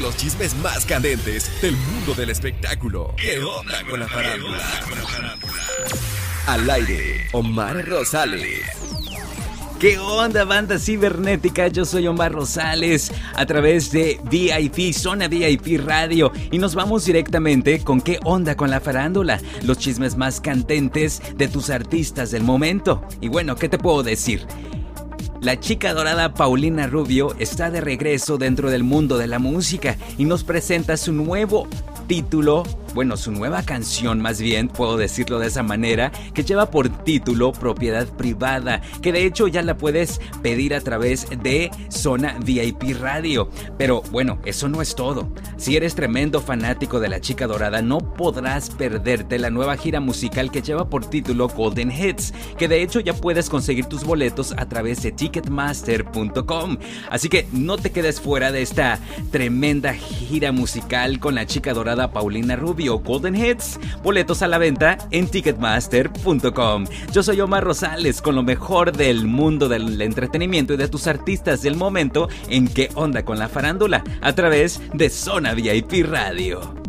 los chismes más candentes del mundo del espectáculo. ¿Qué onda con la farándula? Al aire, Omar Rosales. ¿Qué onda, banda cibernética? Yo soy Omar Rosales a través de VIP, Zona VIP Radio. Y nos vamos directamente con qué onda con la farándula, los chismes más candentes de tus artistas del momento. Y bueno, ¿qué te puedo decir? La chica dorada Paulina Rubio está de regreso dentro del mundo de la música y nos presenta su nuevo título, bueno, su nueva canción más bien, puedo decirlo de esa manera, que lleva por título Propiedad Privada, que de hecho ya la puedes pedir a través de Zona VIP Radio. Pero bueno, eso no es todo. Si eres tremendo fanático de la chica dorada, no podrás perderte la nueva gira musical que lleva por título Golden Hits, que de hecho ya puedes conseguir tus boletos a través de ticketmaster.com. Así que no te quedes fuera de esta tremenda gira musical con la chica dorada Paulina Rubio Golden Hits. Boletos a la venta en ticketmaster.com. Yo soy Omar Rosales con lo mejor del mundo del entretenimiento y de tus artistas del momento en qué onda con la farándula a través de Zona VIP Radio.